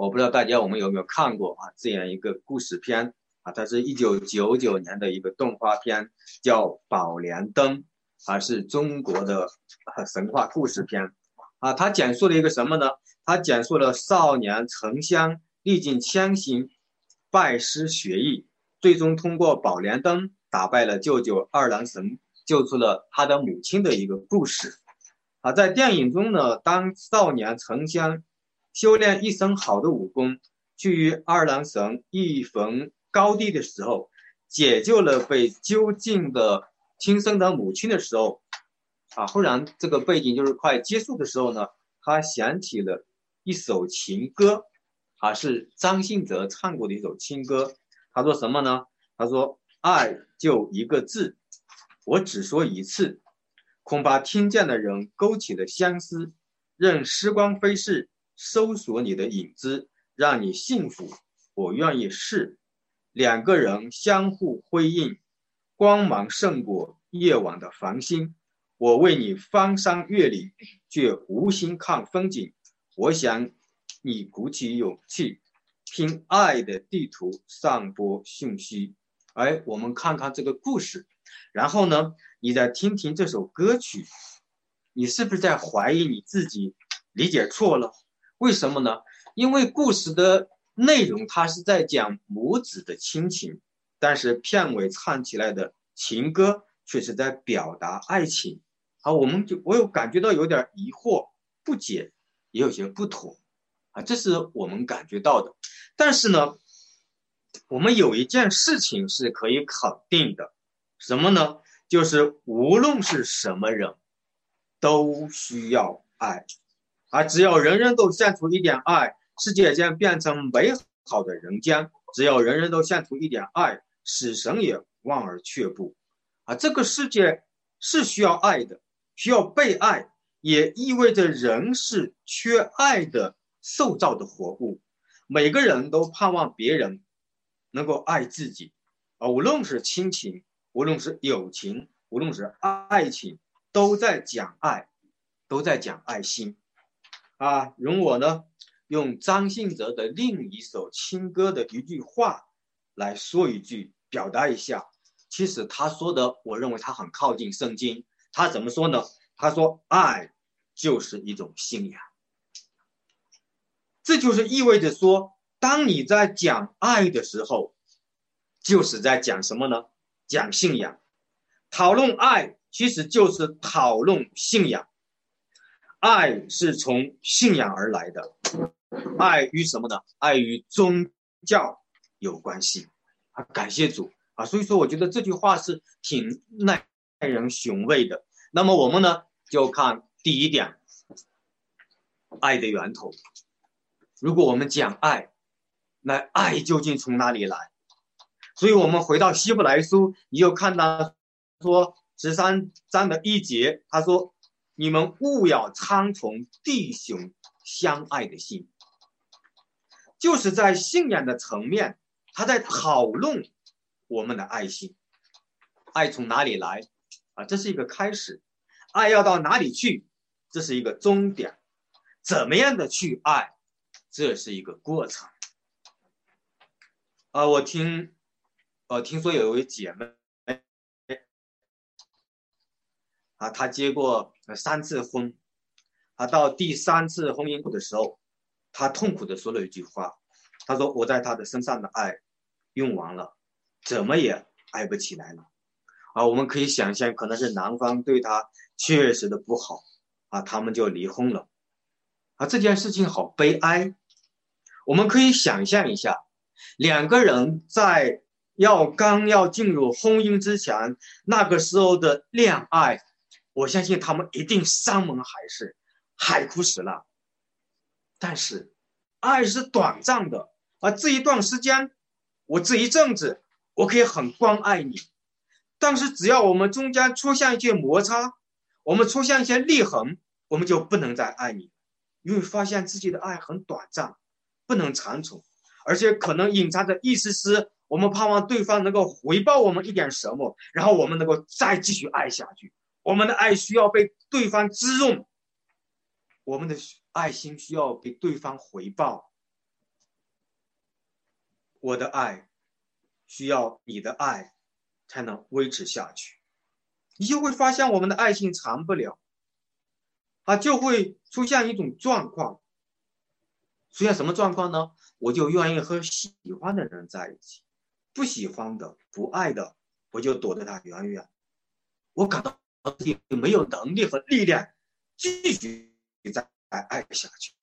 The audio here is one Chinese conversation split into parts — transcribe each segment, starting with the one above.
我不知道大家我们有没有看过啊这样一个故事片啊，它是一九九九年的一个动画片，叫《宝莲灯》，啊是中国的神话故事片啊。它讲述了一个什么呢？它讲述了少年沉香历尽千辛，拜师学艺，最终通过宝莲灯打败了舅舅二郎神，救出了他的母亲的一个故事。啊，在电影中呢，当少年沉香修炼一身好的武功，去与二郎神一逢高低的时候，解救了被囚禁的亲生的母亲的时候，啊，忽然这个背景就是快结束的时候呢，他想起了一首情歌，啊，是张信哲唱过的一首情歌。他说什么呢？他说：“爱就一个字，我只说一次。”恐怕听见的人勾起了相思，任时光飞逝，搜索你的影子，让你幸福。我愿意试。两个人相互辉映，光芒胜过夜晚的繁星。我为你翻山越岭，却无心看风景。我想你鼓起勇气，凭爱的地图散播讯息。哎，我们看看这个故事，然后呢？你再听听这首歌曲，你是不是在怀疑你自己理解错了？为什么呢？因为故事的内容它是在讲母子的亲情，但是片尾唱起来的情歌却是在表达爱情。啊，我们就我有感觉到有点疑惑、不解，也有些不妥，啊，这是我们感觉到的。但是呢，我们有一件事情是可以肯定的，什么呢？就是无论是什么人，都需要爱，啊，只要人人都献出一点爱，世界将变成美好的人间。只要人人都献出一点爱，死神也望而却步。啊，这个世界是需要爱的，需要被爱，也意味着人是缺爱的受造的活物。每个人都盼望别人能够爱自己，啊，无论是亲情。无论是友情，无论是爱情，都在讲爱，都在讲爱心，啊！容我呢，用张信哲的另一首情歌的一句话来说一句，表达一下。其实他说的，我认为他很靠近圣经。他怎么说呢？他说：“爱就是一种信仰。”这就是意味着说，当你在讲爱的时候，就是在讲什么呢？讲信仰，讨论爱其实就是讨论信仰。爱是从信仰而来的，爱与什么呢？爱与宗教有关系啊！感谢主啊！所以说，我觉得这句话是挺耐人寻味的。那么我们呢，就看第一点，爱的源头。如果我们讲爱，那爱究竟从哪里来？所以，我们回到希伯来书，你就看到说十三章的一节，他说：“你们勿要苍从弟兄相爱的心。”就是在信仰的层面，他在讨论我们的爱心。爱从哪里来？啊，这是一个开始；爱要到哪里去？这是一个终点。怎么样的去爱？这是一个过程。啊，我听。呃，听说有一位姐妹，啊，她结过三次婚，啊，到第三次婚姻的时候，她痛苦的说了一句话，她说：“我在他的身上的爱用完了，怎么也爱不起来了。”啊，我们可以想象，可能是男方对她确实的不好，啊，他们就离婚了，啊，这件事情好悲哀。我们可以想象一下，两个人在。要刚要进入婚姻之前，那个时候的恋爱，我相信他们一定山盟海誓，海枯石烂。但是，爱是短暂的，而这一段时间，我这一阵子，我可以很关爱你。但是，只要我们中间出现一些摩擦，我们出现一些裂痕，我们就不能再爱你，因为发现自己的爱很短暂，不能长存，而且可能隐藏着一丝丝。我们盼望对方能够回报我们一点什么，然后我们能够再继续爱下去。我们的爱需要被对方滋润，我们的爱心需要被对方回报。我的爱需要你的爱才能维持下去，你就会发现我们的爱情长不了，啊，就会出现一种状况。出现什么状况呢？我就愿意和喜欢的人在一起，不喜欢的、不爱的，我就躲得他远远。我感到己没有能力和力量继续再爱下去。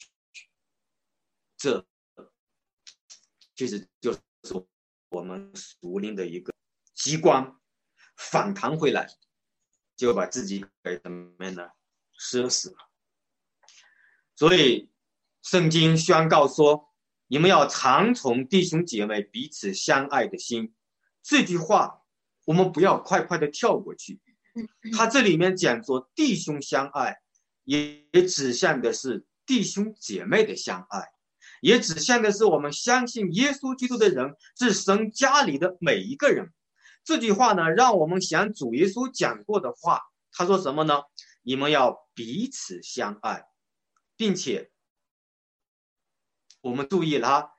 这其实就是我们属灵的一个激光，反弹回来，就把自己给怎么样呢？奢死了。所以。圣经宣告说：“你们要常从弟兄姐妹彼此相爱的心。”这句话我们不要快快的跳过去。他这里面讲说弟兄相爱，也指向的是弟兄姐妹的相爱，也指向的是我们相信耶稣基督的人是神家里的每一个人。这句话呢，让我们想主耶稣讲过的话。他说什么呢？你们要彼此相爱，并且。我们注意了，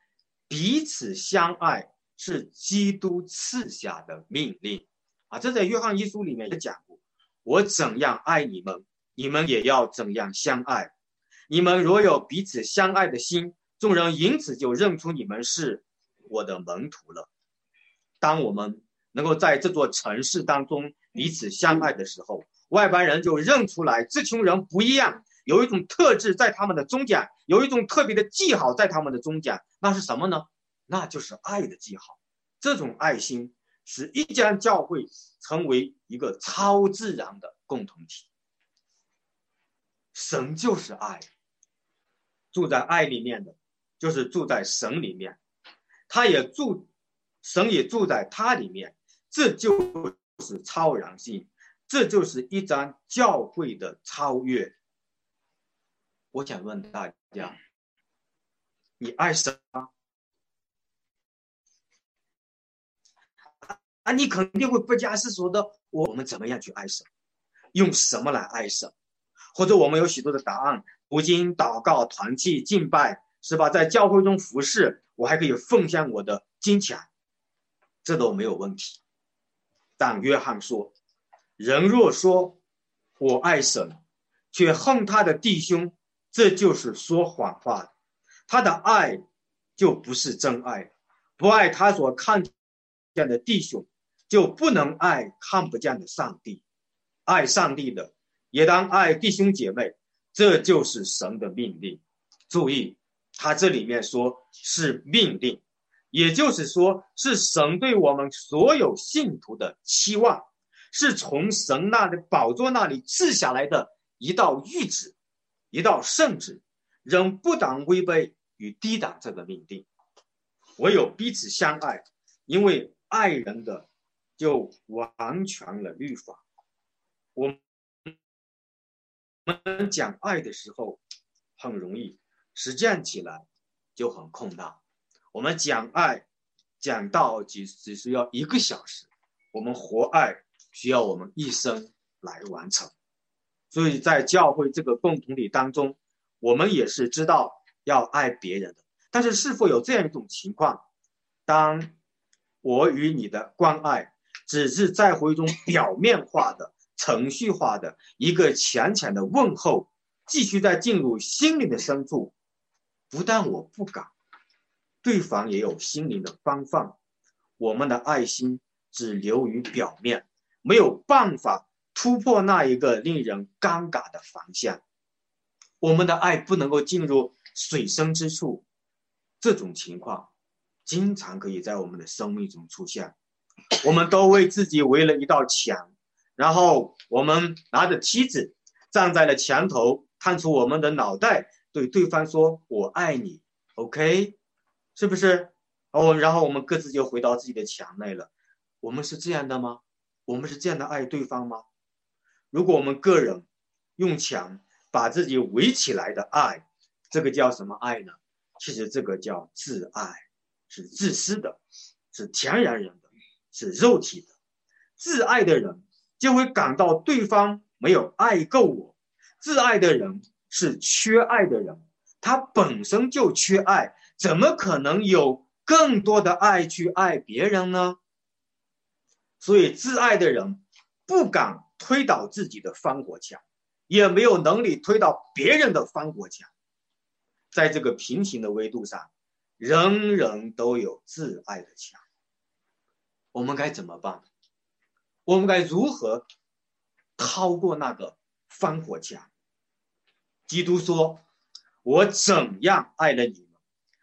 彼此相爱是基督赐下的命令啊！这在约翰一书里面也讲：“我怎样爱你们，你们也要怎样相爱。你们若有彼此相爱的心，众人因此就认出你们是我的门徒了。”当我们能够在这座城市当中彼此相爱的时候，外邦人就认出来这群人不一样。有一种特质在他们的中间，有一种特别的记号在他们的中间，那是什么呢？那就是爱的记号。这种爱心使一家教会成为一个超自然的共同体。神就是爱，住在爱里面的，就是住在神里面，他也住，神也住在他里面，这就是超然性，这就是一张教会的超越。我想问大家：你爱神吗？啊，你肯定会不假思索的。我们怎么样去爱神？用什么来爱神？或者我们有许多的答案：读经、祷告、团契、敬拜，是吧？在教会中服侍，我还可以奉献我的金钱，这都没有问题。但约翰说：“人若说我爱神，却恨他的弟兄。”这就是说谎话的，他的爱就不是真爱，不爱他所看见的弟兄，就不能爱看不见的上帝。爱上帝的也当爱弟兄姐妹，这就是神的命令。注意，他这里面说是命令，也就是说是神对我们所有信徒的期望，是从神那的宝座那里赐下来的一道谕旨。一道圣旨，人不当违背与抵挡这个命令。唯有彼此相爱，因为爱人的就完全了律法。我们讲爱的时候很容易，实践起来就很困难。我们讲爱讲到只只需要一个小时，我们活爱需要我们一生来完成。所以在教会这个共同体当中，我们也是知道要爱别人的。但是，是否有这样一种情况：当我与你的关爱只是在乎一种表面化的、程序化的一个浅浅的问候，继续在进入心灵的深处，不但我不敢，对方也有心灵的方放，我们的爱心只流于表面，没有办法。突破那一个令人尴尬的防线，我们的爱不能够进入水深之处。这种情况经常可以在我们的生命中出现。我们都为自己围了一道墙，然后我们拿着梯子站在了墙头，探出我们的脑袋，对对方说：“我爱你。”OK，是不是？哦，然后我们各自就回到自己的墙内了。我们是这样的吗？我们是这样的爱对方吗？如果我们个人用墙把自己围起来的爱，这个叫什么爱呢？其实这个叫自爱，是自私的，是天然人的，是肉体的。自爱的人就会感到对方没有爱够我。自爱的人是缺爱的人，他本身就缺爱，怎么可能有更多的爱去爱别人呢？所以，自爱的人不敢推倒自己的防火墙，也没有能力推倒别人的防火墙。在这个平行的维度上，人人都有自爱的墙。我们该怎么办？我们该如何逃过那个防火墙？基督说：“我怎样爱了你们，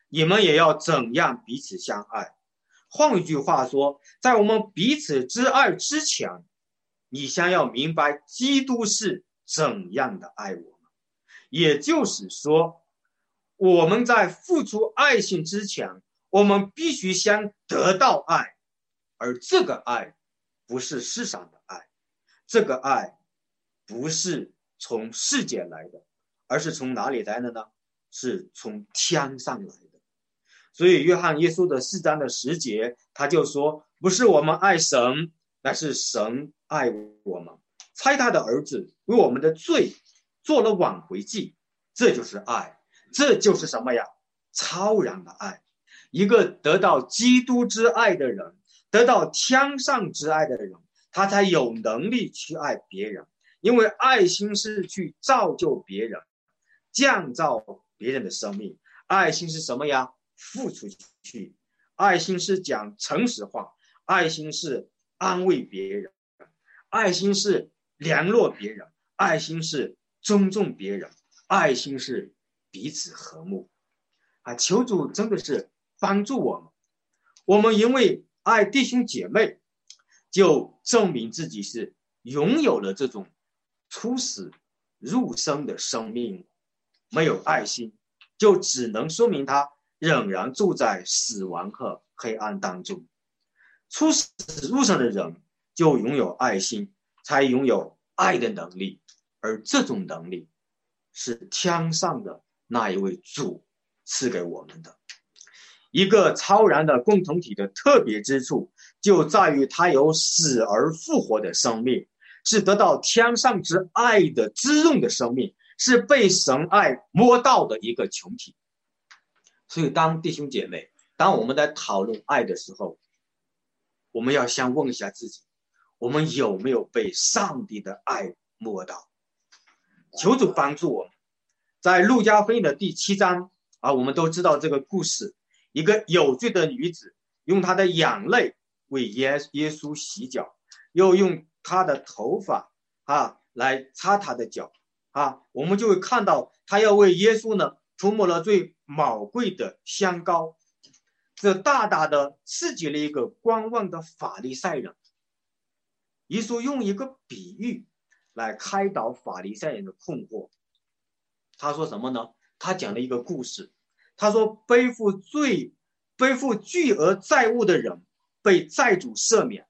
你们也要怎样彼此相爱。”换一句话说，在我们彼此之爱之前，你先要明白基督是怎样的爱我们。也就是说。我们在付出爱心之前，我们必须先得到爱，而这个爱不是世上的爱，这个爱不是从世界来的，而是从哪里来的呢？是从天上来的。所以，约翰耶稣的四章的十节，他就说：“不是我们爱神，乃是神爱我们，猜他的儿子为我们的罪做了挽回祭，这就是爱。”这就是什么呀？超然的爱，一个得到基督之爱的人，得到天上之爱的人，他才有能力去爱别人。因为爱心是去造就别人，降造别人的生命。爱心是什么呀？付出去。爱心是讲诚实话，爱心是安慰别人，爱心是联络别人，爱心是尊重别人，爱心是。彼此和睦，啊！求主真的是帮助我们。我们因为爱弟兄姐妹，就证明自己是拥有了这种出死入生的生命。没有爱心，就只能说明他仍然住在死亡和黑暗当中。出死入生的人就拥有爱心，才拥有爱的能力，而这种能力是天上的。那一位主赐给我们的一个超然的共同体的特别之处，就在于它有死而复活的生命，是得到天上之爱的滋润的生命，是被神爱摸到的一个群体。所以，当弟兄姐妹，当我们在讨论爱的时候，我们要先问一下自己：我们有没有被上帝的爱摸到？求主帮助我们。在路加福音的第七章啊，我们都知道这个故事：一个有罪的女子用她的眼泪为耶耶稣洗脚，又用她的头发啊来擦他的脚啊。我们就会看到，她要为耶稣呢涂抹了最宝贵的香膏，这大大的刺激了一个观望的法利赛人。耶稣用一个比喻来开导法利赛人的困惑。他说什么呢？他讲了一个故事。他说，背负罪、背负巨额债务的人被债主赦免，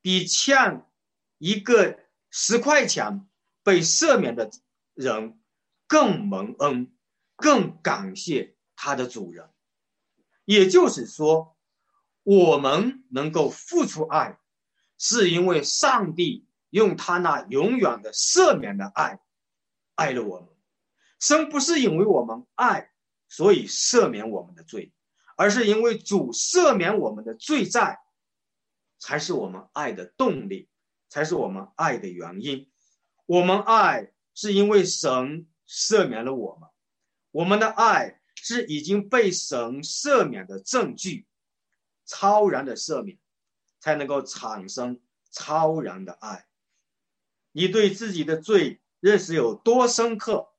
比欠一个十块钱被赦免的人更蒙恩，更感谢他的主人。也就是说，我们能够付出爱，是因为上帝用他那永远的赦免的爱爱了我们。生不是因为我们爱，所以赦免我们的罪，而是因为主赦免我们的罪债，才是我们爱的动力，才是我们爱的原因。我们爱是因为神赦免了我们，我们的爱是已经被神赦免的证据，超然的赦免，才能够产生超然的爱。你对自己的罪认识有多深刻？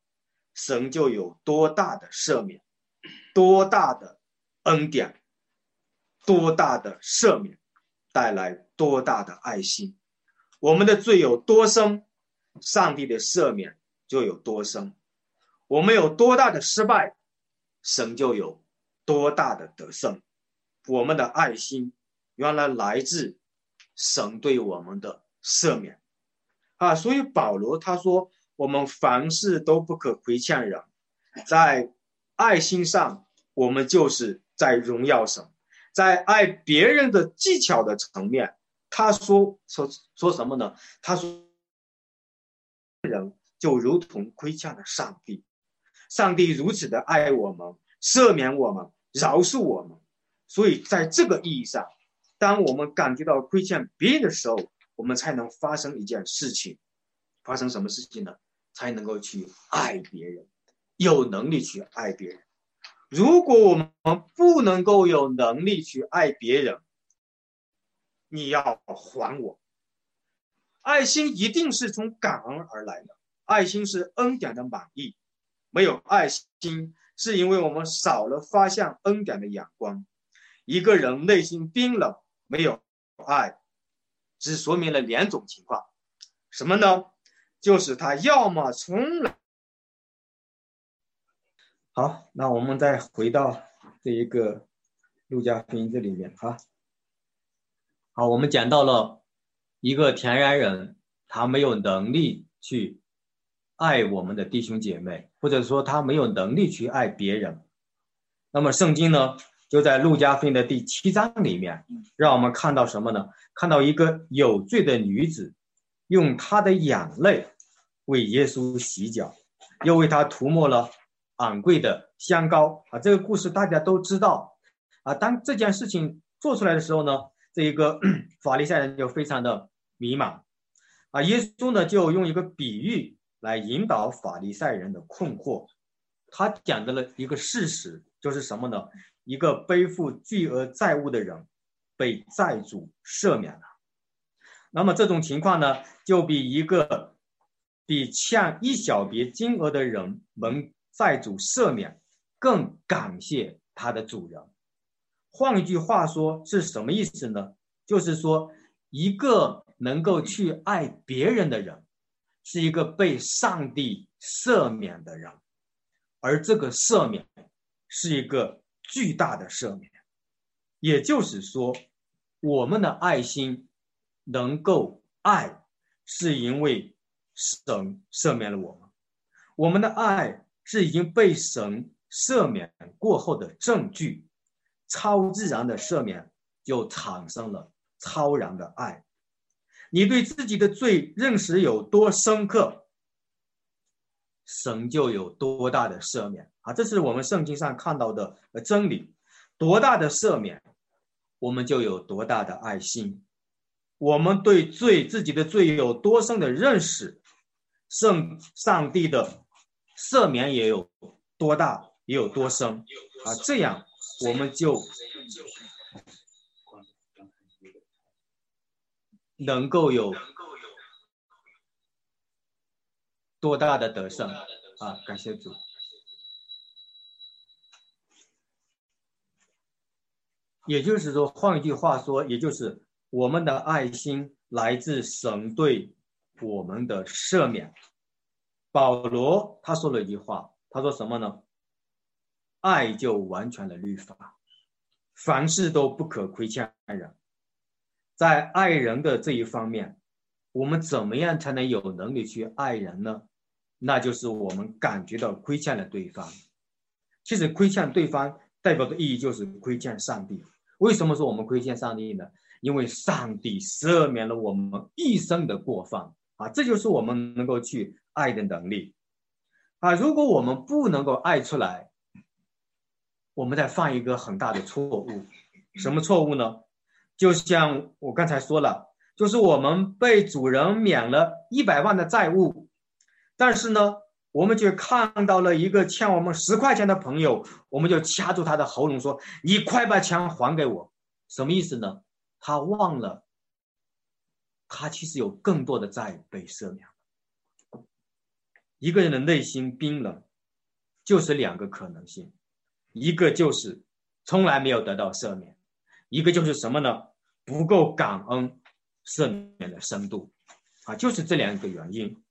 神就有多大的赦免，多大的恩典，多大的赦免，带来多大的爱心。我们的罪有多深，上帝的赦免就有多深。我们有多大的失败，神就有多大的得胜。我们的爱心原来来自神对我们的赦免啊！所以保罗他说。我们凡事都不可亏欠人，在爱心上，我们就是在荣耀神；在爱别人的技巧的层面，他说说说什么呢？他说，人就如同亏欠了上帝，上帝如此的爱我们，赦免我们，饶恕我们，所以在这个意义上，当我们感觉到亏欠别人的时候，我们才能发生一件事情，发生什么事情呢？才能够去爱别人，有能力去爱别人。如果我们不能够有能力去爱别人，你要还我。爱心一定是从感恩而来的，爱心是恩典的满意。没有爱心，是因为我们少了发向恩典的眼光。一个人内心冰冷，没有爱，只说明了两种情况，什么呢？就是他要么从来……好，那我们再回到这一个陆家福音这里面哈。好，我们讲到了一个田园人，他没有能力去爱我们的弟兄姐妹，或者说他没有能力去爱别人。那么圣经呢？就在路加福音的第七章里面，让我们看到什么呢？看到一个有罪的女子，用她的眼泪为耶稣洗脚，又为他涂抹了昂贵的香膏啊！这个故事大家都知道啊。当这件事情做出来的时候呢，这一个 法利赛人就非常的迷茫啊。耶稣呢，就用一个比喻来引导法利赛人的困惑。他讲的了一个事实，就是什么呢？一个背负巨额债务的人被债主赦免了，那么这种情况呢，就比一个比欠一小笔金额的人蒙债主赦免更感谢他的主人。换一句话说是什么意思呢？就是说，一个能够去爱别人的人，是一个被上帝赦免的人，而这个赦免是一个。巨大的赦免，也就是说，我们的爱心能够爱，是因为神赦免了我们。我们的爱是已经被神赦免过后的证据，超自然的赦免就产生了超然的爱。你对自己的罪认识有多深刻，神就有多大的赦免。啊，这是我们圣经上看到的真理。多大的赦免，我们就有多大的爱心。我们对罪自己的罪有多深的认识，圣上帝的赦免也有多大，也有多深。啊，这样我们就能够有多大的得胜。啊，感谢主。也就是说，换一句话说，也就是我们的爱心来自神对我们的赦免。保罗他说了一句话，他说什么呢？爱就完全的律法，凡事都不可亏欠人。在爱人的这一方面，我们怎么样才能有能力去爱人呢？那就是我们感觉到亏欠了对方。其实亏欠对方。代表的意义就是亏欠上帝。为什么说我们亏欠上帝呢？因为上帝赦免了我们一生的过犯啊！这就是我们能够去爱的能力啊！如果我们不能够爱出来，我们在犯一个很大的错误。什么错误呢？就像我刚才说了，就是我们被主人免了一百万的债务，但是呢？我们就看到了一个欠我们十块钱的朋友，我们就掐住他的喉咙说：“你快把钱还给我！”什么意思呢？他忘了，他其实有更多的债被赦免。一个人的内心冰冷，就是两个可能性：一个就是从来没有得到赦免；一个就是什么呢？不够感恩赦免的深度。啊，就是这两个原因。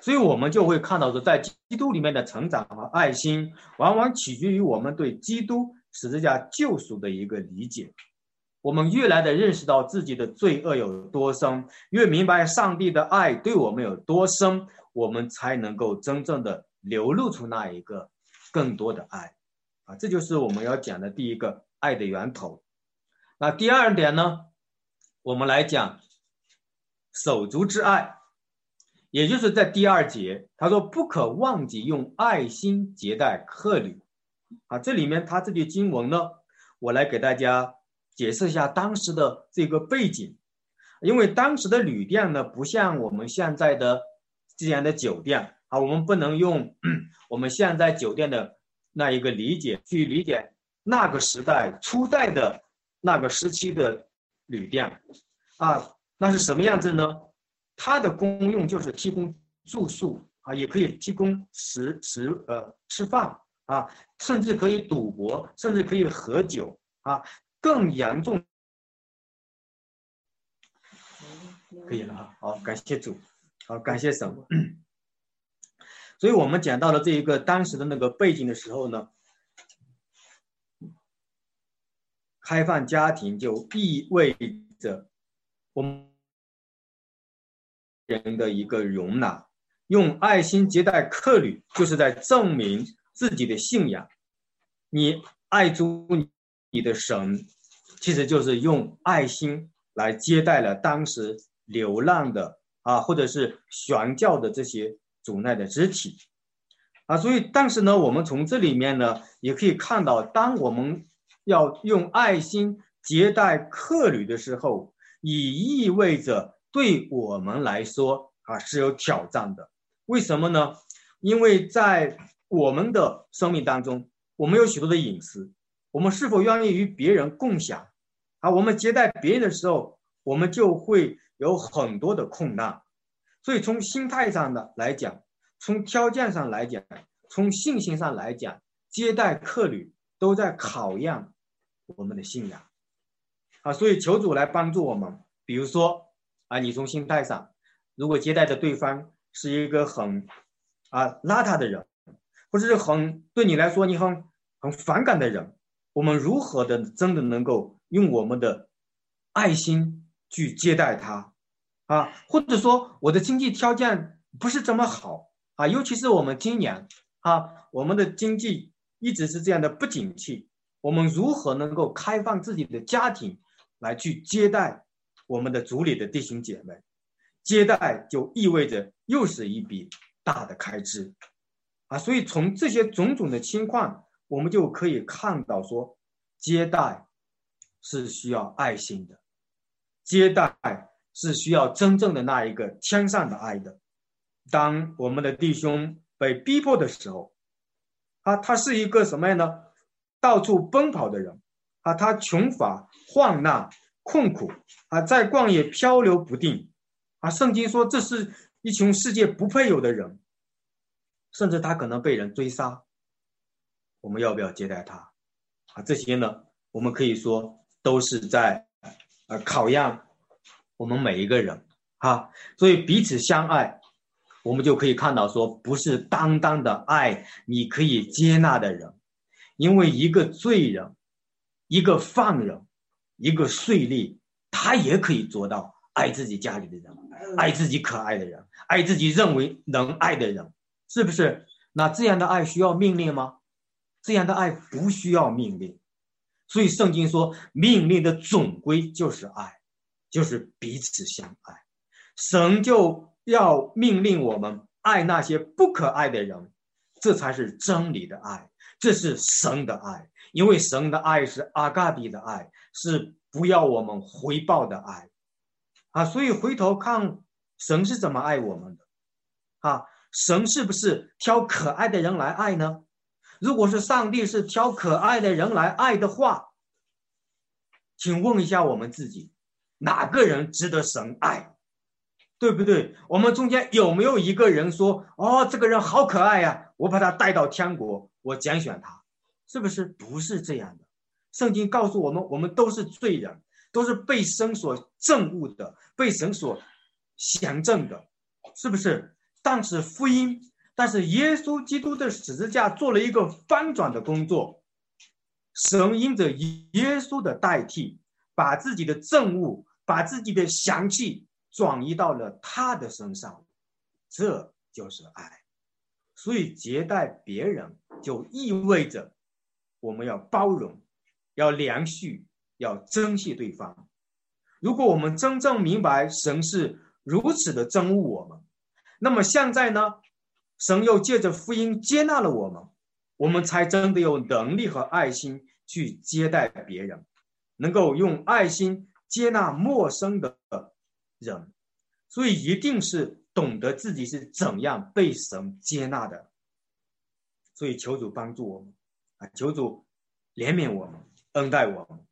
所以，我们就会看到说，在基督里面的成长和爱心，往往取决于我们对基督十字架救赎的一个理解。我们越来的认识到自己的罪恶有多深，越明白上帝的爱对我们有多深，我们才能够真正的流露出那一个更多的爱。啊，这就是我们要讲的第一个爱的源头。那第二点呢，我们来讲手足之爱。也就是在第二节，他说不可忘记用爱心接待客旅，啊，这里面他这句经文呢，我来给大家解释一下当时的这个背景，因为当时的旅店呢，不像我们现在的这样的酒店啊，我们不能用我们现在酒店的那一个理解去理解那个时代初代的那个时期的旅店啊，那是什么样子呢？它的功用就是提供住宿啊，也可以提供食食呃吃饭啊，甚至可以赌博，甚至可以喝酒啊。更严重，可以了哈。好，感谢主，好，感谢神。所以我们讲到了这一个当时的那个背景的时候呢，开放家庭就意味着我们人的一个容纳，用爱心接待客旅，就是在证明自己的信仰。你爱主你的神，其实就是用爱心来接待了当时流浪的啊，或者是悬教的这些。主内的肢体，啊，所以当时呢，我们从这里面呢，也可以看到，当我们要用爱心接待客旅的时候，也意味着对我们来说啊是有挑战的。为什么呢？因为在我们的生命当中，我们有许多的隐私，我们是否愿意与别人共享？啊，我们接待别人的时候，我们就会有很多的困难。所以从心态上的来讲，从条件上来讲，从信心上来讲，接待客旅都在考验我们的信仰啊！所以求主来帮助我们。比如说啊，你从心态上，如果接待的对方是一个很啊邋遢的人，或者是很对你来说你很很反感的人，我们如何的真的能够用我们的爱心去接待他？啊，或者说我的经济条件不是这么好啊，尤其是我们今年啊，我们的经济一直是这样的不景气，我们如何能够开放自己的家庭来去接待我们的族里的弟兄姐妹？接待就意味着又是一笔大的开支啊，所以从这些种种的情况，我们就可以看到说，接待是需要爱心的，接待。是需要真正的那一个天上的爱的。当我们的弟兄被逼迫的时候，啊，他是一个什么样呢？到处奔跑的人，啊，他穷乏、患难、困苦，啊，在旷野漂流不定，啊，圣经说这是一群世界不配有的人，甚至他可能被人追杀。我们要不要接待他？啊，这些呢，我们可以说都是在呃考验。我们每一个人，哈，所以彼此相爱，我们就可以看到说，不是单单的爱你可以接纳的人，因为一个罪人，一个犯人，一个税吏，他也可以做到爱自己家里的人，爱自己可爱的人，爱自己认为能爱的人，是不是？那这样的爱需要命令吗？这样的爱不需要命令，所以圣经说，命令的总归就是爱。就是彼此相爱，神就要命令我们爱那些不可爱的人，这才是真理的爱，这是神的爱，因为神的爱是阿嘎比的爱，是不要我们回报的爱，啊，所以回头看神是怎么爱我们的，啊，神是不是挑可爱的人来爱呢？如果是上帝是挑可爱的人来爱的话，请问一下我们自己。哪个人值得神爱，对不对？我们中间有没有一个人说：“哦，这个人好可爱呀，我把他带到天国，我拣选他。”是不是？不是这样的。圣经告诉我们，我们都是罪人，都是被神所憎恶的，被神所嫌憎的，是不是？但是福音，但是耶稣基督的十字架做了一个翻转的工作，神因着耶稣的代替，把自己的憎恶。把自己的祥气转移到了他的身上，这就是爱。所以接待别人就意味着我们要包容、要连续、要珍惜对方。如果我们真正明白神是如此的憎恶我们，那么现在呢，神又借着福音接纳了我们，我们才真的有能力和爱心去接待别人，能够用爱心接纳陌生的人，所以一定是懂得自己是怎样被神接纳的。所以求主帮助我们啊，求主怜悯我们，恩待我们。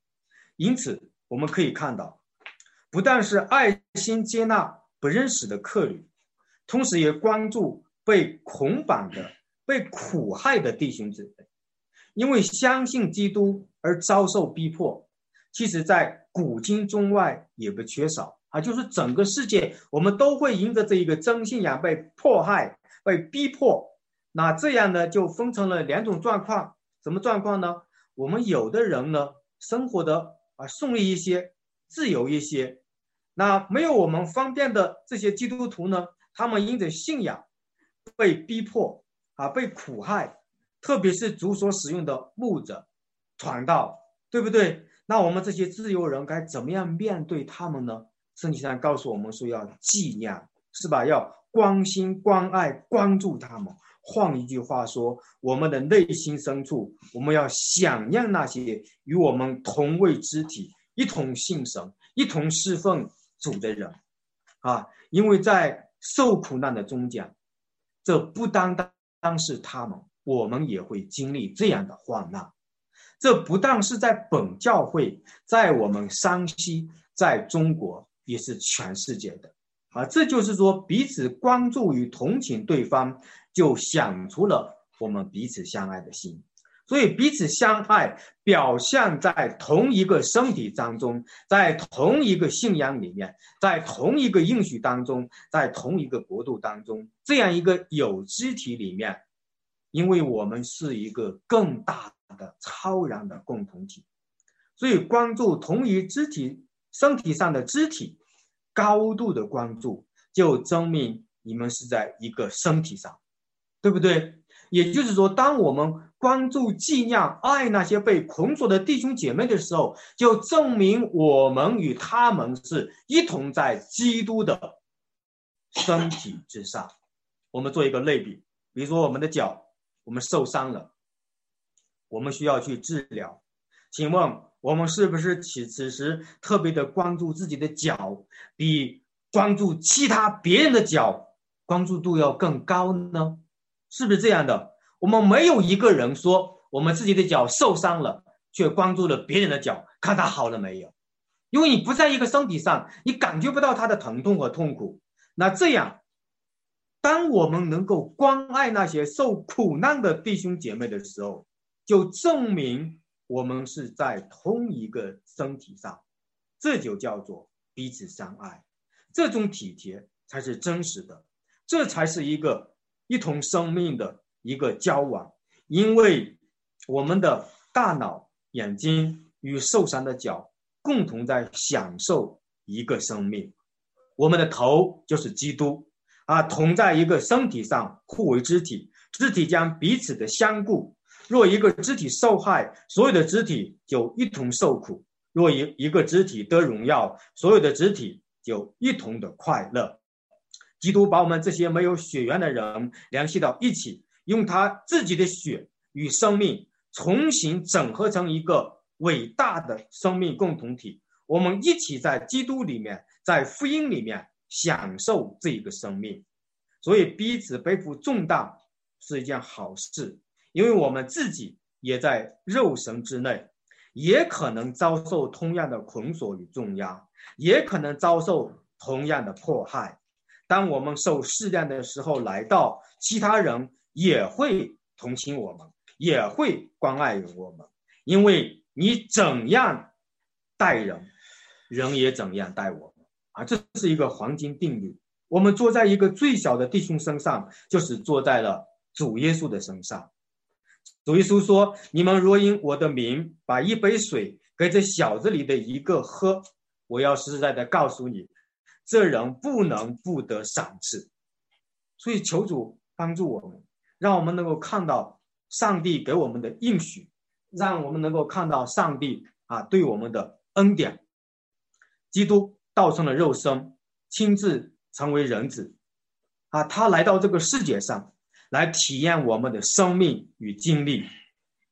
因此，我们可以看到，不但是爱心接纳不认识的客旅，同时也关注被捆绑的、被苦害的弟兄姊妹，因为相信基督而遭受逼迫。其实，在古今中外也不缺少啊，就是整个世界，我们都会因着这一个真信仰被迫害、被逼迫。那这样呢，就分成了两种状况。什么状况呢？我们有的人呢，生活的。啊，顺利一些，自由一些。那没有我们方便的这些基督徒呢？他们因着信仰被逼迫啊，被苦害，特别是主所使用的牧者传道，对不对？那我们这些自由人该怎么样面对他们呢？圣经上告诉我们说要纪念，是吧？要关心、关爱、关注他们。换一句话说，我们的内心深处，我们要想念那些与我们同为肢体、一同信神、一同侍奉主的人，啊，因为在受苦难的中间，这不单单是他们，我们也会经历这样的患难。这不但是在本教会，在我们山西，在中国，也是全世界的。啊，这就是说，彼此关注与同情对方，就想出了我们彼此相爱的心。所以，彼此相爱表现在同一个身体当中，在同一个信仰里面，在同一个应许当中，在同一个国度当中，这样一个有肢体里面，因为我们是一个更大的超然的共同体，所以关注同一肢体身体上的肢体。高度的关注，就证明你们是在一个身体上，对不对？也就是说，当我们关注、纪念、爱那些被捆锁的弟兄姐妹的时候，就证明我们与他们是一同在基督的身体之上。我们做一个类比，比如说我们的脚，我们受伤了，我们需要去治疗，请问？我们是不是此此时特别的关注自己的脚，比关注其他别人的脚关注度要更高呢？是不是这样的？我们没有一个人说我们自己的脚受伤了，却关注了别人的脚，看他好了没有？因为你不在一个身体上，你感觉不到他的疼痛和痛苦。那这样，当我们能够关爱那些受苦难的弟兄姐妹的时候，就证明。我们是在同一个身体上，这就叫做彼此相爱。这种体贴才是真实的，这才是一个一同生命的一个交往。因为我们的大脑、眼睛与受伤的脚共同在享受一个生命。我们的头就是基督啊，同在一个身体上，互为肢体，肢体将彼此的相顾。若一个肢体受害，所有的肢体就一同受苦；若一一个肢体得荣耀，所有的肢体就一同的快乐。基督把我们这些没有血缘的人联系到一起，用他自己的血与生命重新整合成一个伟大的生命共同体。我们一起在基督里面，在福音里面享受这一个生命。所以彼此背负重担是一件好事。因为我们自己也在肉身之内，也可能遭受同样的捆锁与重压，也可能遭受同样的迫害。当我们受试炼的时候来到，其他人也会同情我们，也会关爱我们。因为你怎样待人，人也怎样待我们啊！这是一个黄金定律。我们坐在一个最小的弟兄身上，就是坐在了主耶稣的身上。主耶稣说：“你们若因我的名把一杯水给这小子里的一个喝，我要实实在在告诉你，这人不能不得赏赐。所以求主帮助我们，让我们能够看到上帝给我们的应许，让我们能够看到上帝啊对我们的恩典。基督道成了肉身，亲自成为人子，啊，他来到这个世界上。”来体验我们的生命与经历，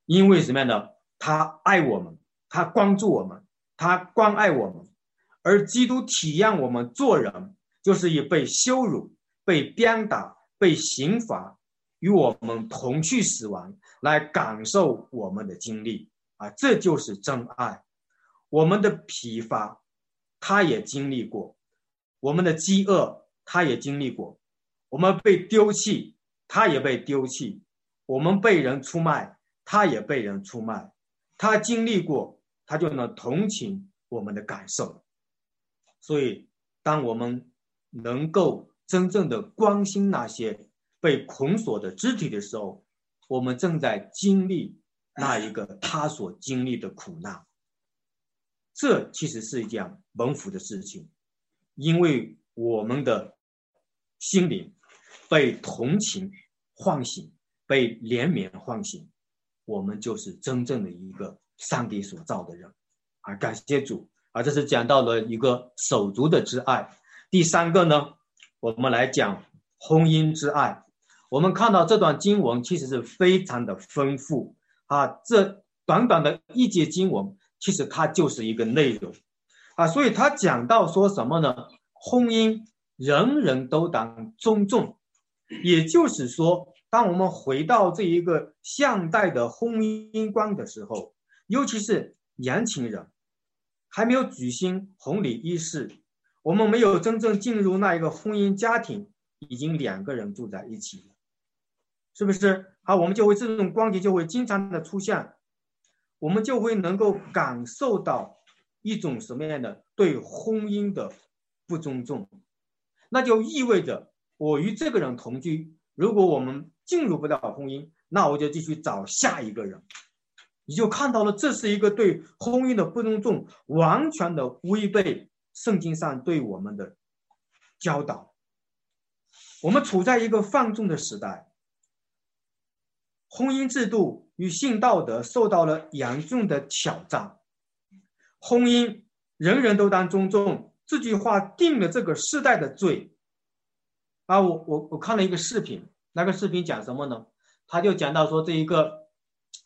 因为什么样呢？他爱我们，他关注我们，他关爱我们，而基督体验我们做人，就是以被羞辱、被鞭打、被刑罚，与我们同去死亡，来感受我们的经历啊！这就是真爱。我们的疲乏，他也经历过；我们的饥饿，他也经历过；我们被丢弃，他也被丢弃；我们被人出卖，他也被人出卖。他经历过，他就能同情我们的感受。所以，当我们能够真正的关心那些被捆锁的肢体的时候，我们正在经历那一个他所经历的苦难。这其实是一件蒙福的事情，因为我们的心灵被同情唤醒，被怜悯唤醒。我们就是真正的一个上帝所造的人，啊，感谢主啊！这是讲到了一个手足的之爱。第三个呢，我们来讲婚姻之爱。我们看到这段经文其实是非常的丰富啊，这短短的一节经文，其实它就是一个内容啊，所以他讲到说什么呢？婚姻人人都当尊重，也就是说。当我们回到这一个现代的婚姻观的时候，尤其是年轻人还没有举行婚礼仪式，我们没有真正进入那一个婚姻家庭，已经两个人住在一起，是不是？好，我们就会这种光景就会经常的出现，我们就会能够感受到一种什么样的对婚姻的不尊重，那就意味着我与这个人同居，如果我们。进入不了婚姻，那我就继续找下一个人。你就看到了，这是一个对婚姻的不尊重，完全的违背圣经上对我们的教导。我们处在一个放纵的时代，婚姻制度与性道德受到了严重的挑战。婚姻人人都当尊重，这句话定了这个时代的罪。啊，我我我看了一个视频。那个视频讲什么呢？他就讲到说，这一个，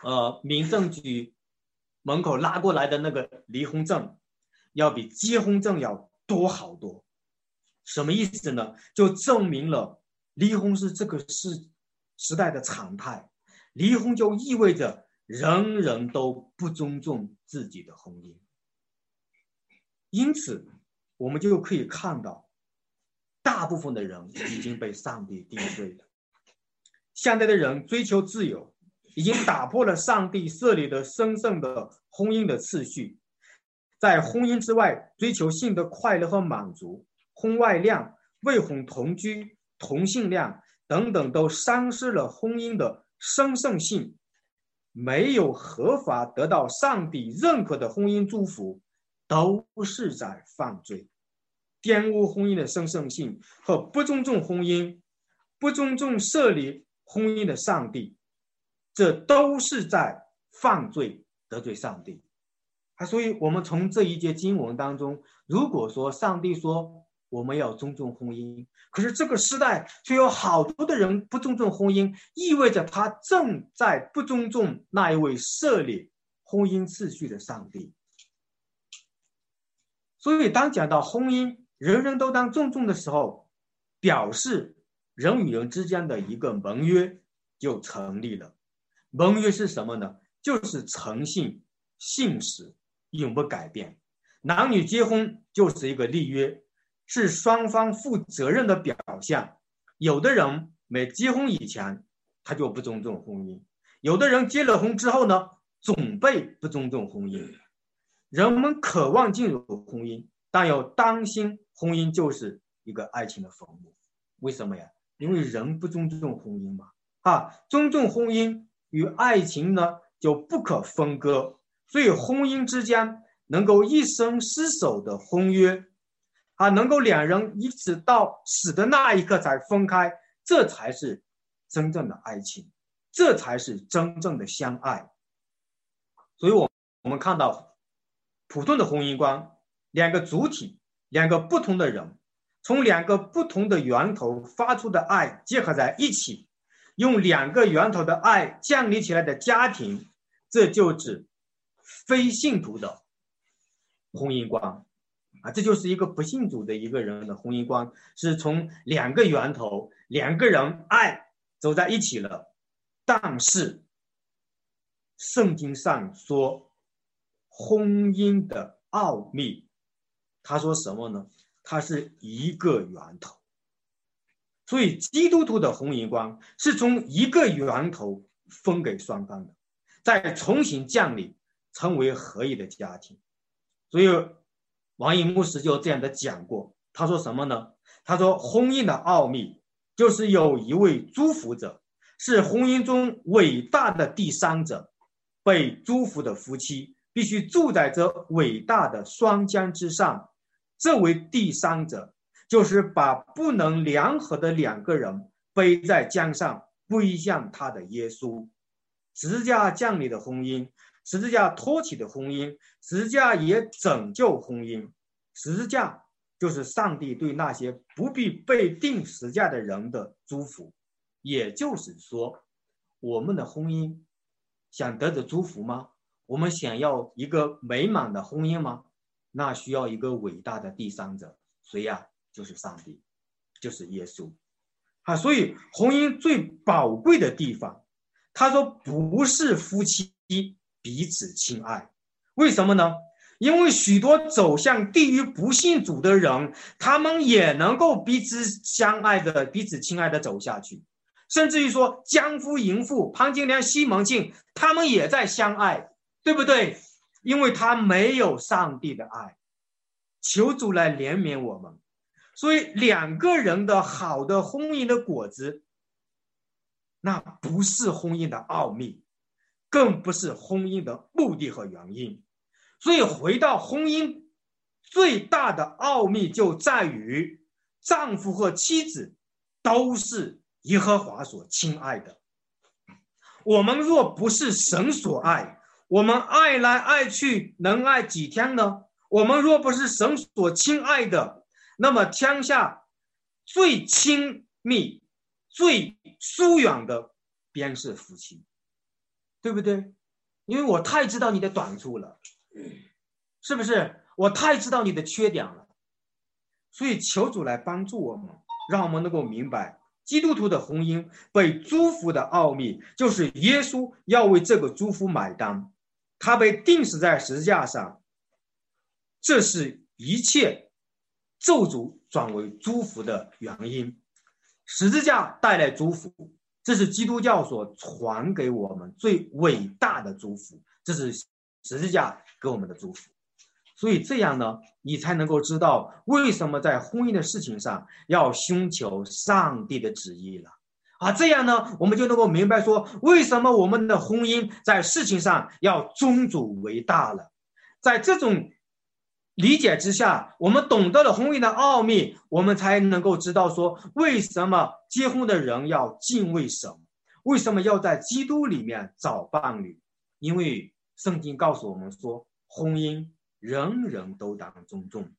呃，民政局门口拉过来的那个离婚证，要比结婚证要多好多。什么意思呢？就证明了离婚是这个世时代的常态。离婚就意味着人人都不尊重自己的婚姻。因此，我们就可以看到，大部分的人已经被上帝定罪了。现在的人追求自由，已经打破了上帝设立的神圣的婚姻的次序，在婚姻之外追求性的快乐和满足，婚外恋、未婚同居、同性恋等等，都丧失了婚姻的神圣性。没有合法得到上帝认可的婚姻祝福，都是在犯罪，玷污婚姻的神圣性和不尊重婚姻，不尊重设立。婚姻的上帝，这都是在犯罪得罪上帝啊！所以，我们从这一节经文当中，如果说上帝说我们要尊重婚姻，可是这个时代却有好多的人不尊重婚姻，意味着他正在不尊重那一位设立婚姻次序的上帝。所以，当讲到婚姻，人人都当尊重的时候，表示。人与人之间的一个盟约就成立了。盟约是什么呢？就是诚信、信实，永不改变。男女结婚就是一个立约，是双方负责任的表现。有的人没结婚以前，他就不尊重婚姻；有的人结了婚之后呢，总被不尊重婚姻。人们渴望进入婚姻，但又担心婚姻就是一个爱情的坟墓。为什么呀？因为人不尊重婚姻嘛，啊，尊重婚姻与爱情呢就不可分割，所以婚姻之间能够一生厮守的婚约，啊，能够两人一直到死的那一刻才分开，这才是真正的爱情，这才是真正的相爱。所以，我我们看到普通的婚姻观，两个主体，两个不同的人。从两个不同的源头发出的爱结合在一起，用两个源头的爱建立起来的家庭，这就指非信徒的婚姻观啊，这就是一个不信主的一个人的婚姻观，是从两个源头，两个人爱走在一起了，但是圣经上说婚姻的奥秘，他说什么呢？它是一个源头。所以，基督徒的婚姻观是从一个源头分给双方的，再重新降临，成为合一的家庭。所以，王一牧师就这样的讲过。他说什么呢？他说，婚姻的奥秘就是有一位祝福者，是婚姻中伟大的第三者，被祝福的夫妻必须住在这伟大的双江之上。这位第三者。就是把不能联合的两个人背在江上，归向他的耶稣。十字架降临的婚姻，十字架托起的婚姻，十字架也拯救婚姻。十字架就是上帝对那些不必被定十字架的人的祝福。也就是说，我们的婚姻想得着祝福吗？我们想要一个美满的婚姻吗？那需要一个伟大的第三者，谁呀？就是上帝，就是耶稣，啊，所以婚姻最宝贵的地方，他说不是夫妻彼此亲爱，为什么呢？因为许多走向地狱不信主的人，他们也能够彼此相爱的、彼此亲爱的走下去，甚至于说江夫淫妇潘金莲、西门庆，他们也在相爱，对不对？因为他没有上帝的爱，求主来怜悯我们。所以，两个人的好的婚姻的果子，那不是婚姻的奥秘，更不是婚姻的目的和原因。所以，回到婚姻最大的奥秘就在于，丈夫和妻子都是耶和华所亲爱的。我们若不是神所爱，我们爱来爱去能爱几天呢？我们若不是神所亲爱的。那么天下最亲密、最疏远的便是夫妻，对不对？因为我太知道你的短处了，是不是？我太知道你的缺点了，所以求主来帮助我们，让我们能够明白基督徒的婚姻被祝福的奥秘，就是耶稣要为这个祝福买单，他被钉死在十字架上，这是一切。咒诅转为祝福的原因，十字架带来祝福，这是基督教所传给我们最伟大的祝福，这是十字架给我们的祝福。所以这样呢，你才能够知道为什么在婚姻的事情上要寻求上帝的旨意了啊！这样呢，我们就能够明白说，为什么我们的婚姻在事情上要宗主为大了，在这种。理解之下，我们懂得了婚姻的奥秘，我们才能够知道说，为什么结婚的人要敬畏神，为什么要在基督里面找伴侣？因为圣经告诉我们说，婚姻人人都当尊重。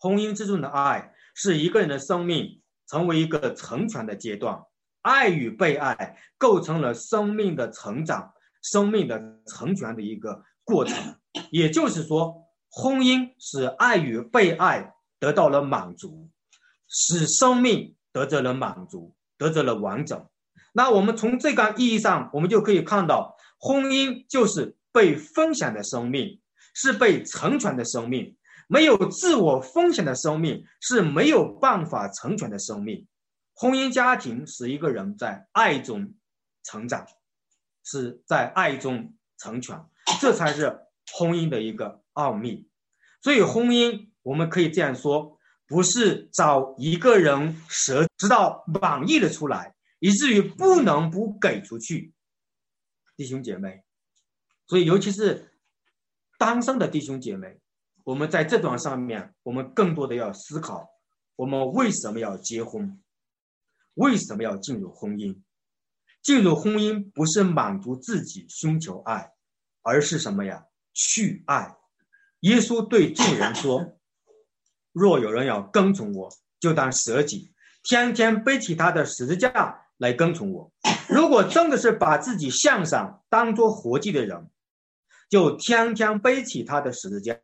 婚姻之中的爱是一个人的生命成为一个成全的阶段，爱与被爱构成了生命的成长、生命的成全的一个过程。也就是说。婚姻使爱与被爱得到了满足，使生命得到了满足，得到了完整。那我们从这个意义上，我们就可以看到，婚姻就是被分享的生命，是被成全的生命。没有自我分享的生命是没有办法成全的生命。婚姻家庭使一个人在爱中成长，是在爱中成全，这才是婚姻的一个。奥秘，所以婚姻我们可以这样说，不是找一个人舍知道满意的出来，以至于不能不给出去，弟兄姐妹。所以尤其是单身的弟兄姐妹，我们在这段上面，我们更多的要思考，我们为什么要结婚，为什么要进入婚姻？进入婚姻不是满足自己寻求爱，而是什么呀？去爱。耶稣对众人说：“若有人要跟从我，就当舍己，天天背起他的十字架来跟从我。如果真的是把自己向上当做活祭的人，就天天背起他的十字架，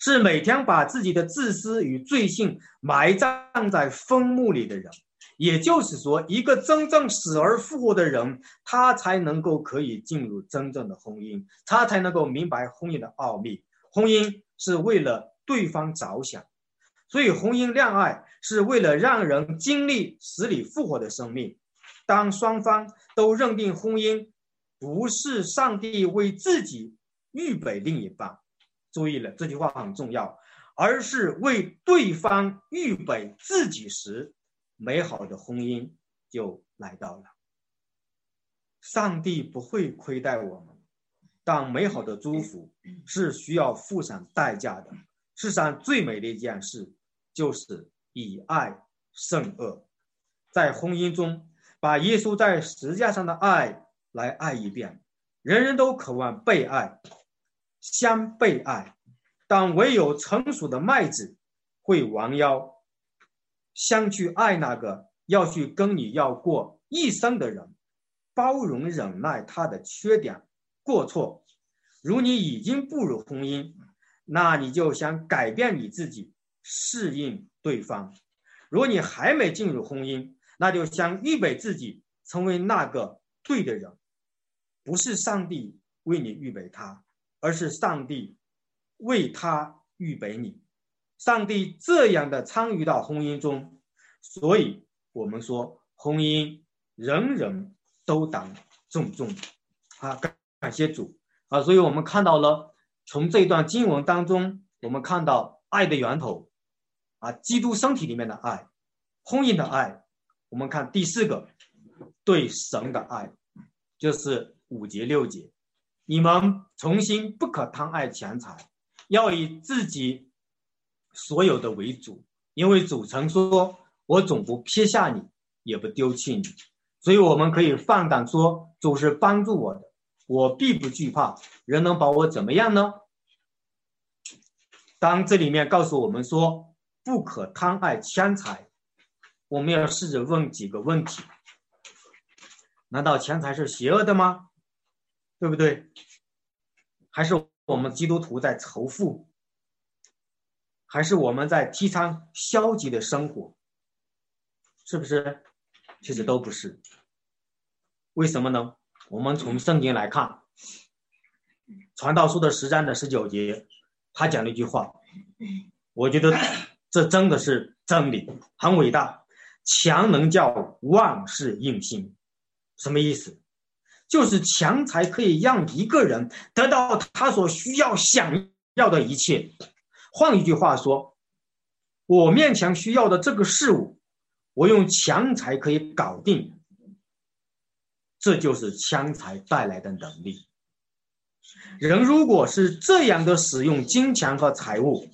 是每天把自己的自私与罪性埋葬在坟墓里的人。也就是说，一个真正死而复活的人，他才能够可以进入真正的婚姻，他才能够明白婚姻的奥秘。婚姻是为了对方着想，所以婚姻恋爱是为了让人经历死里复活的生命。当双方都认定婚姻不是上帝为自己预备另一半，注意了，这句话很重要，而是为对方预备自己时。美好的婚姻就来到了。上帝不会亏待我们，但美好的祝福是需要付上代价的。世上最美的一件事就是以爱胜恶，在婚姻中把耶稣在十字架上的爱来爱一遍。人人都渴望被爱，相被爱，但唯有成熟的麦子会弯腰。相去爱那个要去跟你要过一生的人，包容忍耐他的缺点过错。如你已经步入婚姻，那你就想改变你自己，适应对方；如果你还没进入婚姻，那就想预备自己成为那个对的人。不是上帝为你预备他，而是上帝为他预备你。上帝这样的参与到婚姻中，所以我们说婚姻人人都当重重啊！感谢主啊！所以我们看到了从这段经文当中，我们看到爱的源头啊，基督身体里面的爱，婚姻的爱。我们看第四个，对神的爱，就是五节六节，你们重新不可贪爱钱财，要以自己。所有的为主，因为主曾说：“我总不撇下你，也不丢弃你。”所以我们可以放胆说：“主是帮助我的，我必不惧怕。人能把我怎么样呢？”当这里面告诉我们说不可贪爱钱财，我们要试着问几个问题：难道钱财是邪恶的吗？对不对？还是我们基督徒在仇富？还是我们在提倡消极的生活，是不是？其实都不是。为什么呢？我们从圣经来看，《传道书》的十章的十九节，他讲了一句话，我觉得这真的是真理，很伟大。强能叫万事应心，什么意思？就是强才可以让一个人得到他所需要、想要的一切。换一句话说，我面前需要的这个事物，我用强才可以搞定。这就是强财带来的能力。人如果是这样的使用金钱和财物，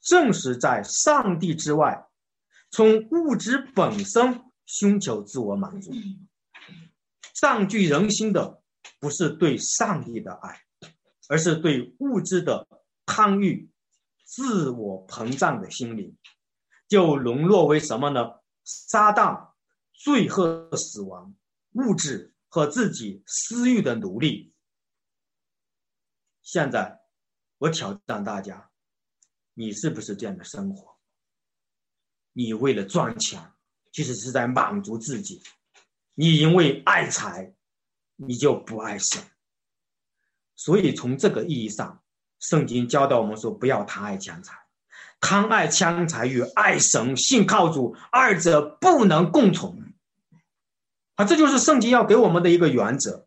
正是在上帝之外，从物质本身寻求自我满足。占据人心的不是对上帝的爱，而是对物质的贪欲。自我膨胀的心灵，就沦落为什么呢？撒旦、罪和死亡、物质和自己私欲的奴隶。现在，我挑战大家：你是不是这样的生活？你为了赚钱，其实是在满足自己；你因为爱财，你就不爱神。所以，从这个意义上。圣经教导我们说，不要贪爱钱财，贪爱钱财与爱神、信靠主二者不能共存。啊，这就是圣经要给我们的一个原则。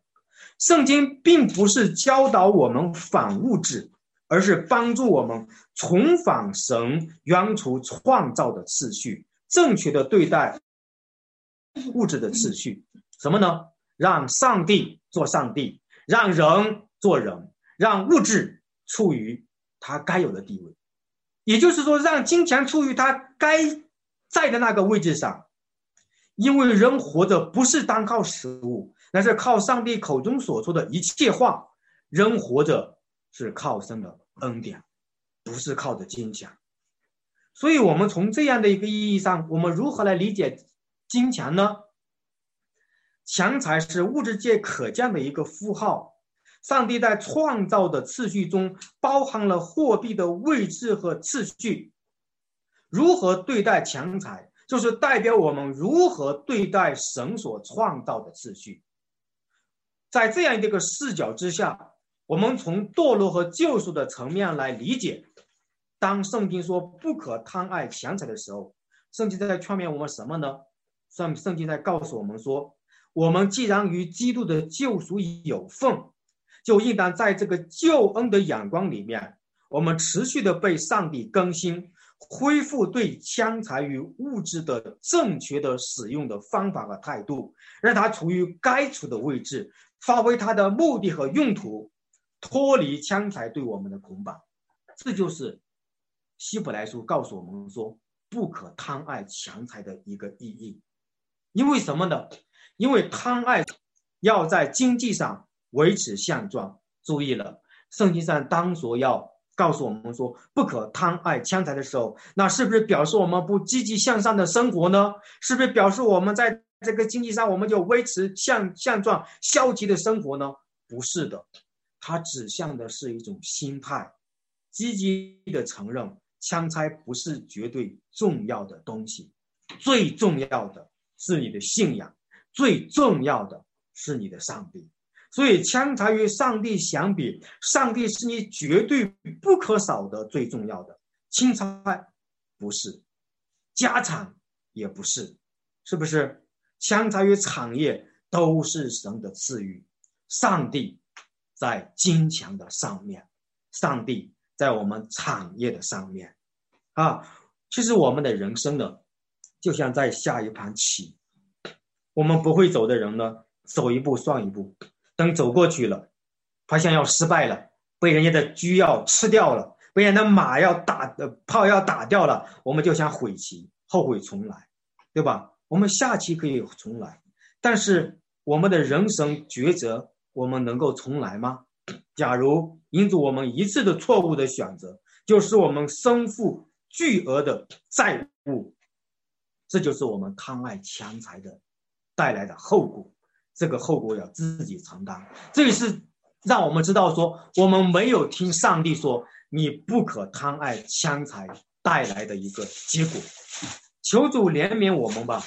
圣经并不是教导我们反物质，而是帮助我们重返神原初创造的次序，正确的对待物质的次序。什么呢？让上帝做上帝，让人做人，让物质。处于他该有的地位，也就是说，让金钱处于他该在的那个位置上。因为人活着不是单靠食物，那是靠上帝口中所说的一切话。人活着是靠神的恩典，不是靠着金钱。所以，我们从这样的一个意义上，我们如何来理解金钱呢？钱财是物质界可见的一个符号。上帝在创造的次序中包含了货币的位置和次序。如何对待钱财，就是代表我们如何对待神所创造的秩序。在这样一个视角之下，我们从堕落和救赎的层面来理解，当圣经说不可贪爱钱财的时候，圣经在劝勉我们什么呢？圣圣经在告诉我们说，我们既然与基督的救赎有份，就应当在这个救恩的眼光里面，我们持续的被上帝更新。恢复对枪材与物质的正确的使用的方法和态度，让它处于该处的位置，发挥它的目的和用途，脱离枪材对我们的捆绑。这就是希伯来书告诉我们说不可贪爱强财的一个意义。因为什么呢？因为贪爱要在经济上维持现状。注意了，圣经上当所要。告诉我们说不可贪爱钱财的时候，那是不是表示我们不积极向上的生活呢？是不是表示我们在这个经济上我们就维持现现状、消极的生活呢？不是的，它指向的是一种心态，积极的承认枪财不是绝对重要的东西，最重要的是你的信仰，最重要的是你的上帝。所以，枪财与上帝相比，上帝是你绝对不可少的、最重要的。青菜不是，家产也不是，是不是？枪财与产业都是神的赐予，上帝在金钱的上面，上帝在我们产业的上面。啊，其实我们的人生呢，就像在下一盘棋，我们不会走的人呢，走一步算一步。等走过去了，发现要失败了，被人家的车要吃掉了，被人家的马要打炮要打掉了，我们就想悔棋，后悔重来，对吧？我们下棋可以重来，但是我们的人生抉择，我们能够重来吗？假如因此我们一次的错误的选择，就是我们身负巨额的债务，这就是我们贪爱钱财的带来的后果。这个后果要自己承担，这也是让我们知道说，我们没有听上帝说你不可贪爱枪财带来的一个结果。求主怜悯我们吧。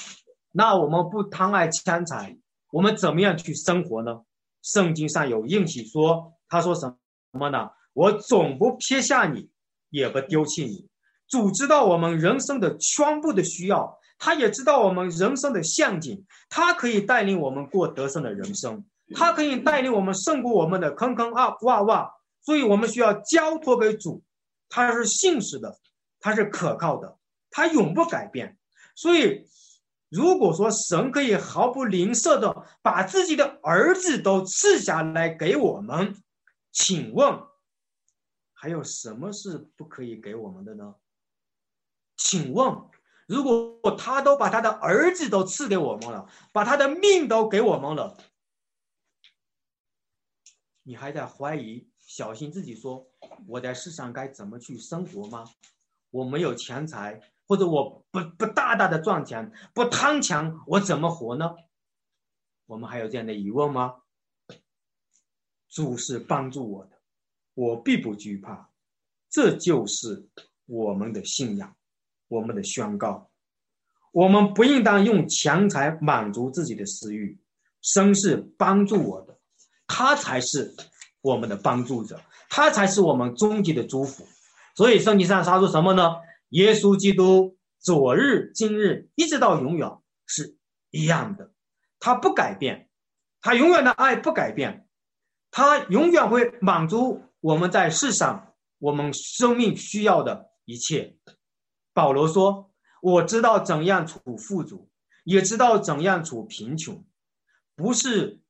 那我们不贪爱枪财，我们怎么样去生活呢？圣经上有应许说，他说什么呢？我总不撇下你，也不丢弃你。主知道我们人生的全部的需要。他也知道我们人生的陷阱，他可以带领我们过得胜的人生，他可以带领我们胜过我们的坑坑啊洼洼，所以我们需要交托给主，他是信实的，他是可靠的，他永不改变。所以，如果说神可以毫不吝啬的把自己的儿子都赐下来给我们，请问还有什么是不可以给我们的呢？请问？如果他都把他的儿子都赐给我们了，把他的命都给我们了，你还在怀疑、小心自己说我在世上该怎么去生活吗？我没有钱财，或者我不不大大的赚钱，不贪钱，我怎么活呢？我们还有这样的疑问吗？主是帮助我的，我必不惧怕，这就是我们的信仰。我们的宣告，我们不应当用钱财满足自己的私欲。神是帮助我的，他才是我们的帮助者，他才是我们终极的祝福。所以圣经上他说什么呢？耶稣基督昨日、今日一直到永远是一样的，他不改变，他永远的爱不改变，他永远会满足我们在世上我们生命需要的一切。保罗说：“我知道怎样处富足，也知道怎样处贫穷，不是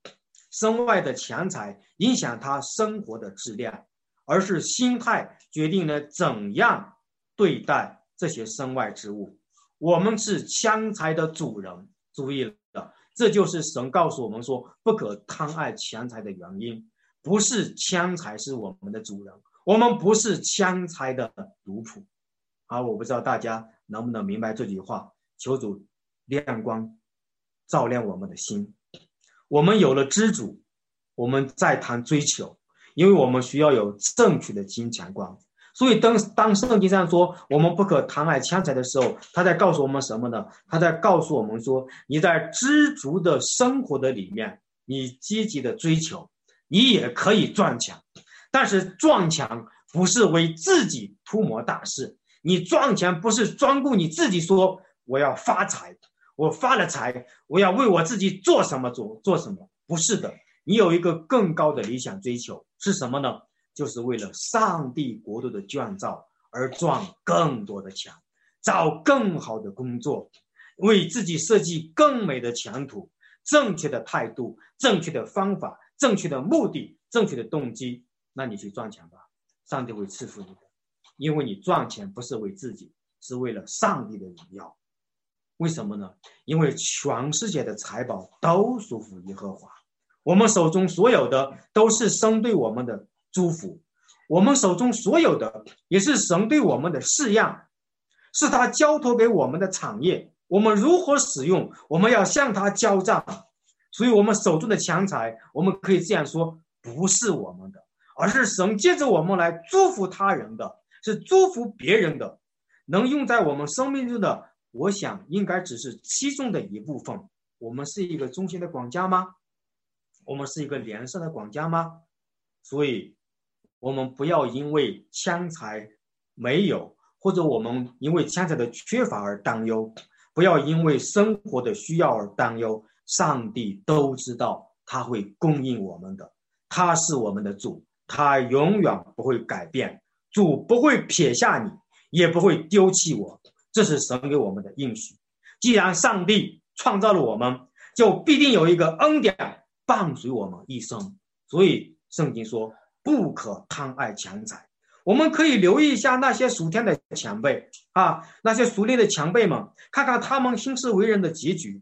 身外的钱财影响他生活的质量，而是心态决定了怎样对待这些身外之物。我们是钱财的主人，注意了，这就是神告诉我们说不可贪爱钱财的原因。不是钱财是我们的主人，我们不是钱财的奴仆。”啊，我不知道大家能不能明白这句话。求主亮光，照亮我们的心。我们有了知足，我们再谈追求，因为我们需要有正确的金钱观。所以当当圣经上说我们不可贪爱钱财的时候，他在告诉我们什么呢？他在告诉我们说，你在知足的生活的里面，你积极的追求，你也可以赚钱，但是赚钱不是为自己图谋大事。你赚钱不是专顾你自己，说我要发财，我发了财，我要为我自己做什么做做什么？不是的，你有一个更高的理想追求是什么呢？就是为了上帝国度的建造而赚更多的钱，找更好的工作，为自己设计更美的前途。正确的态度、正确的方法、正确的目的、正确的动机，那你去赚钱吧，上帝会赐福你。因为你赚钱不是为自己，是为了上帝的荣耀。为什么呢？因为全世界的财宝都属乎耶和华，我们手中所有的都是神对我们的祝福，我们手中所有的也是神对我们的试验，是他交托给我们的产业。我们如何使用，我们要向他交账。所以，我们手中的钱财，我们可以这样说，不是我们的，而是神借着我们来祝福他人的。是祝福别人的，能用在我们生命中的，我想应该只是其中的一部分。我们是一个中心的管家吗？我们是一个连胜的管家吗？所以，我们不要因为枪财没有，或者我们因为枪财的缺乏而担忧，不要因为生活的需要而担忧。上帝都知道他会供应我们的，他是我们的主，他永远不会改变。主不会撇下你，也不会丢弃我，这是神给我们的应许。既然上帝创造了我们，就必定有一个恩典伴随我们一生。所以圣经说，不可贪爱钱财。我们可以留意一下那些属天的前辈啊，那些熟练的前辈们，看看他们行事为人的结局，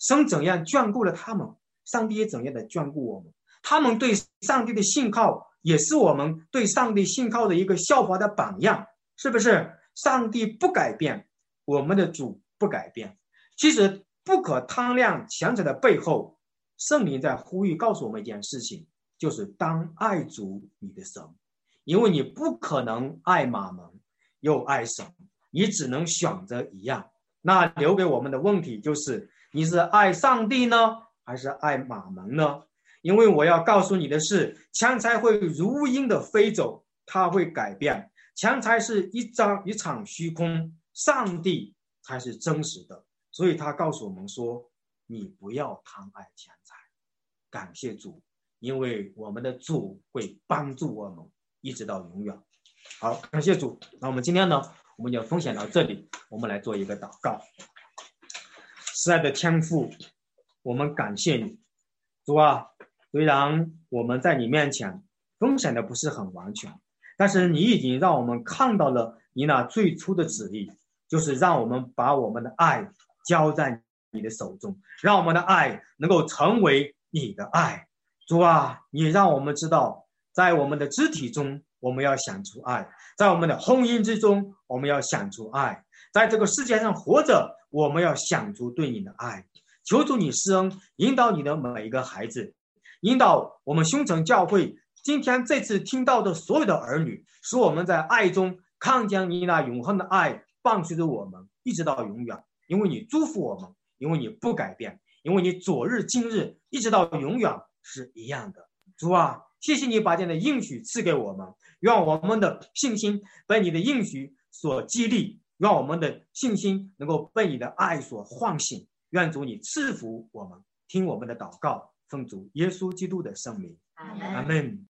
神怎样眷顾了他们，上帝也怎样的眷顾我们。他们对上帝的信靠。也是我们对上帝信靠的一个效法的榜样，是不是？上帝不改变，我们的主不改变。其实不可贪量强者的背后，圣灵在呼吁告诉我们一件事情，就是当爱主你的神，因为你不可能爱马门又爱神，你只能选择一样。那留给我们的问题就是：你是爱上帝呢，还是爱马门呢？因为我要告诉你的是，强财会如鹰的飞走，它会改变。强财是一张一场虚空，上帝才是真实的。所以他告诉我们说：“你不要贪爱钱财，感谢主，因为我们的主会帮助我们一直到永远。”好，感谢主。那我们今天呢，我们就分享到这里。我们来做一个祷告。慈爱的天父，我们感谢你，主啊。虽然我们在你面前分享的不是很完全，但是你已经让我们看到了你那最初的旨意，就是让我们把我们的爱交在你的手中，让我们的爱能够成为你的爱。主啊，你让我们知道，在我们的肢体中，我们要想出爱；在我们的婚姻之中，我们要想出爱；在这个世界上活着，我们要想出对你的爱。求主你施恩，引导你的每一个孩子。引导我们兄城教会今天这次听到的所有的儿女，使我们在爱中看见你那永恒的爱伴随着我们一直到永远。因为你祝福我们，因为你不改变，因为你昨日今日一直到永远是一样的。主啊，谢谢你把这样的应许赐给我们，让我们的信心被你的应许所激励，让我们的信心能够被你的爱所唤醒。愿主你赐福我们，听我们的祷告。奉主耶稣基督的圣名，阿门。